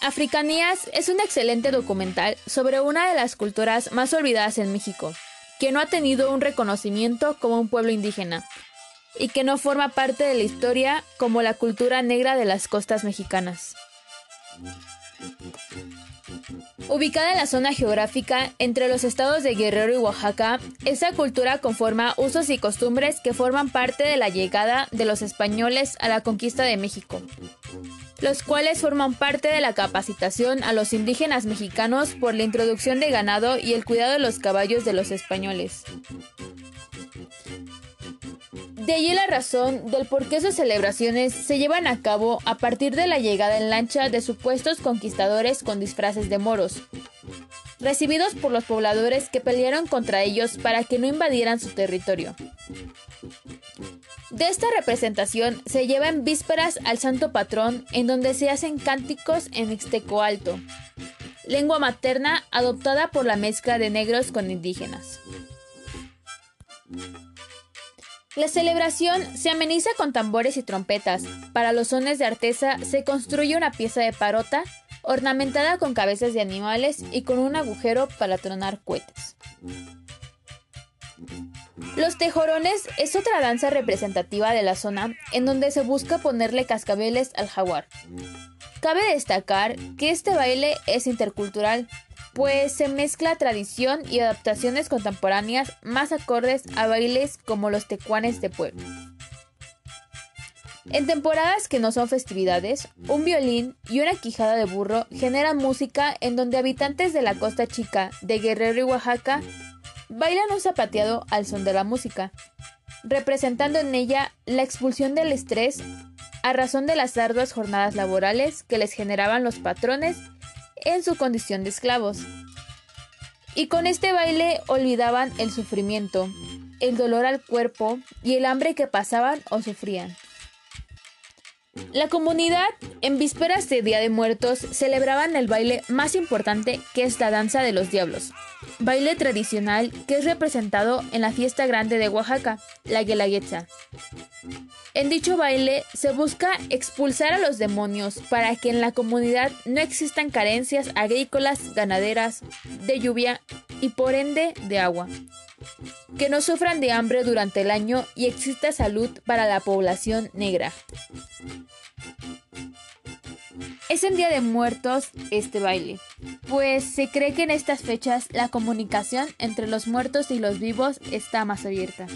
Africanías es un excelente documental sobre una de las culturas más olvidadas en México, que no ha tenido un reconocimiento como un pueblo indígena y que no forma parte de la historia como la cultura negra de las costas mexicanas. Ubicada en la zona geográfica entre los estados de Guerrero y Oaxaca, esta cultura conforma usos y costumbres que forman parte de la llegada de los españoles a la conquista de México, los cuales forman parte de la capacitación a los indígenas mexicanos por la introducción de ganado y el cuidado de los caballos de los españoles. De allí la razón del por qué sus celebraciones se llevan a cabo a partir de la llegada en lancha de supuestos conquistadores con disfraces de moros, recibidos por los pobladores que pelearon contra ellos para que no invadieran su territorio. De esta representación se lleva en vísperas al santo patrón en donde se hacen cánticos en Ixteco Alto, lengua materna adoptada por la mezcla de negros con indígenas. La celebración se ameniza con tambores y trompetas. Para los sones de artesa se construye una pieza de parota ornamentada con cabezas de animales y con un agujero para tronar cohetes. Los tejorones es otra danza representativa de la zona en donde se busca ponerle cascabeles al jaguar. Cabe destacar que este baile es intercultural, pues se mezcla tradición y adaptaciones contemporáneas más acordes a bailes como los tecuanes de pueblo. En temporadas que no son festividades, un violín y una quijada de burro generan música en donde habitantes de la costa chica de Guerrero y Oaxaca bailan un zapateado al son de la música, representando en ella la expulsión del estrés a razón de las arduas jornadas laborales que les generaban los patrones en su condición de esclavos. Y con este baile olvidaban el sufrimiento, el dolor al cuerpo y el hambre que pasaban o sufrían. La comunidad, en vísperas de Día de Muertos, celebraban el baile más importante que es la danza de los diablos, baile tradicional que es representado en la fiesta grande de Oaxaca, la Guelaguetza. En dicho baile se busca expulsar a los demonios para que en la comunidad no existan carencias agrícolas, ganaderas, de lluvia y por ende de agua. Que no sufran de hambre durante el año y exista salud para la población negra. Es en Día de Muertos este baile, pues se cree que en estas fechas la comunicación entre los muertos y los vivos está más abierta.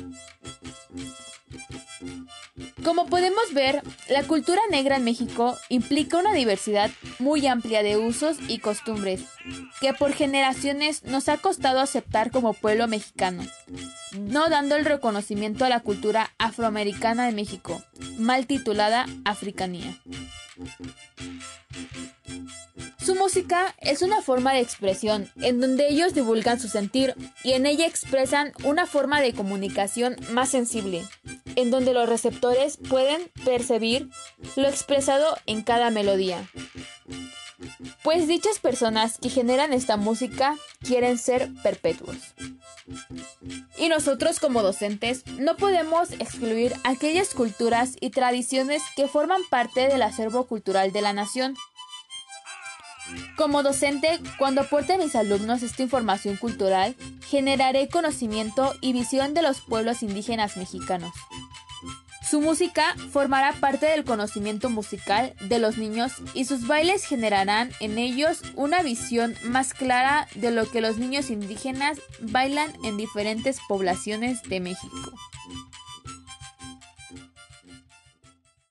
Como podemos ver, la cultura negra en México implica una diversidad muy amplia de usos y costumbres que por generaciones nos ha costado aceptar como pueblo mexicano, no dando el reconocimiento a la cultura afroamericana de México, mal titulada Africanía. Su música es una forma de expresión en donde ellos divulgan su sentir y en ella expresan una forma de comunicación más sensible, en donde los receptores pueden percibir lo expresado en cada melodía. Pues dichas personas que generan esta música quieren ser perpetuos. Y nosotros como docentes no podemos excluir aquellas culturas y tradiciones que forman parte del acervo cultural de la nación. Como docente, cuando aporte a mis alumnos esta información cultural, generaré conocimiento y visión de los pueblos indígenas mexicanos. Su música formará parte del conocimiento musical de los niños y sus bailes generarán en ellos una visión más clara de lo que los niños indígenas bailan en diferentes poblaciones de México.